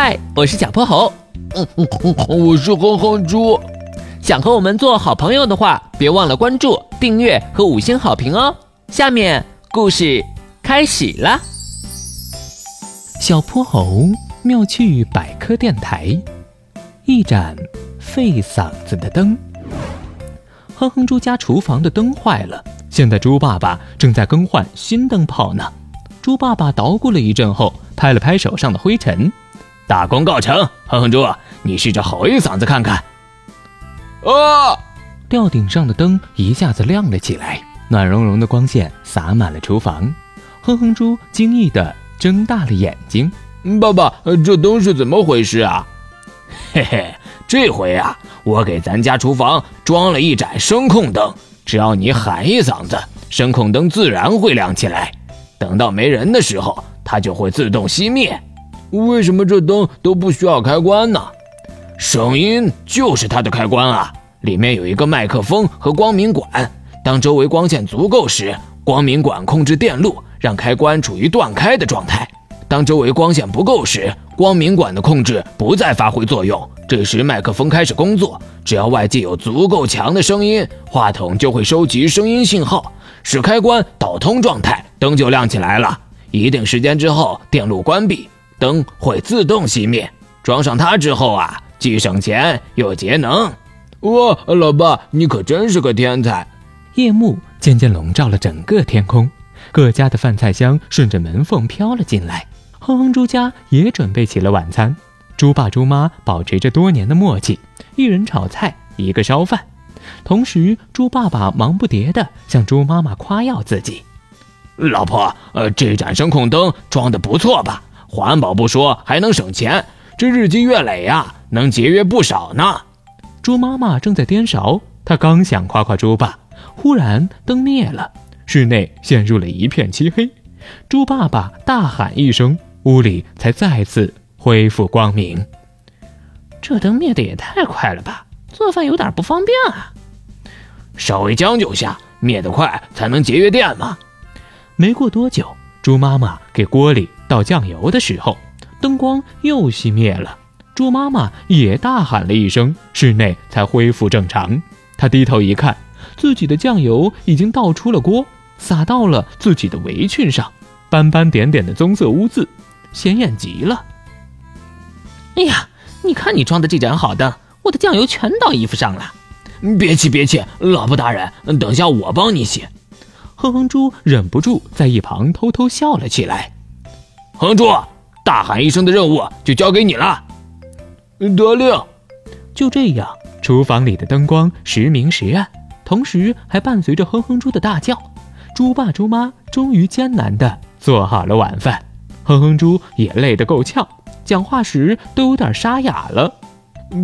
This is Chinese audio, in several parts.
嗨，我是小泼猴。嗯嗯嗯，我是哼哼猪。想和我们做好朋友的话，别忘了关注、订阅和五星好评哦。下面故事开始了。小泼猴妙趣百科电台，一盏费嗓子的灯。哼哼猪家厨房的灯坏了，现在猪爸爸正在更换新灯泡呢。猪爸爸捣鼓了一阵后，拍了拍手上的灰尘，大功告成。哼哼猪，你试着吼一嗓子看看。啊！吊顶上的灯一下子亮了起来，暖融融的光线洒满了厨房。哼哼猪惊异的睁大了眼睛：“爸爸，这灯是怎么回事啊？”嘿嘿，这回啊，我给咱家厨房装了一盏声控灯，只要你喊一嗓子，声控灯自然会亮起来。等到没人的时候，它就会自动熄灭。为什么这灯都不需要开关呢？声音就是它的开关啊！里面有一个麦克风和光明管。当周围光线足够时，光明管控制电路，让开关处于断开的状态；当周围光线不够时，光明管的控制不再发挥作用，这时麦克风开始工作。只要外界有足够强的声音，话筒就会收集声音信号，使开关导通状态，灯就亮起来了。一定时间之后，电路关闭，灯会自动熄灭。装上它之后啊。既省钱又节能，哇！老爸，你可真是个天才。夜幕渐渐笼罩了整个天空，各家的饭菜香顺着门缝飘了进来。哼哼猪家也准备起了晚餐。猪爸猪妈保持着多年的默契，一人炒菜，一个烧饭。同时，猪爸爸忙不迭地向猪妈妈夸耀自己：“老婆，呃，这盏声控灯装的不错吧？环保不说，还能省钱。这日积月累呀。”能节约不少呢。猪妈妈正在颠勺，她刚想夸夸猪爸，忽然灯灭了，室内陷入了一片漆黑。猪爸爸大喊一声，屋里才再次恢复光明。这灯灭的也太快了吧，做饭有点不方便啊。稍微将就下，灭得快才能节约电嘛。没过多久，猪妈妈给锅里倒酱油的时候，灯光又熄灭了。猪妈妈也大喊了一声，室内才恢复正常。她低头一看，自己的酱油已经倒出了锅，洒到了自己的围裙上，斑斑点点的棕色污渍，显眼极了。哎呀，你看你装的这盏好灯，我的酱油全倒衣服上了。别气别气，老婆大人，等下我帮你洗。哼哼猪忍不住在一旁偷偷笑了起来。哼猪，大喊一声的任务就交给你了。得令，就这样，厨房里的灯光时明时暗，同时还伴随着哼哼猪的大叫。猪爸猪妈终于艰难地做好了晚饭，哼哼猪也累得够呛，讲话时都有点沙哑了。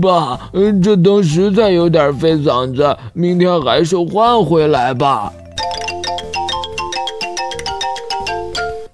爸，这灯实在有点费嗓子，明天还是换回来吧。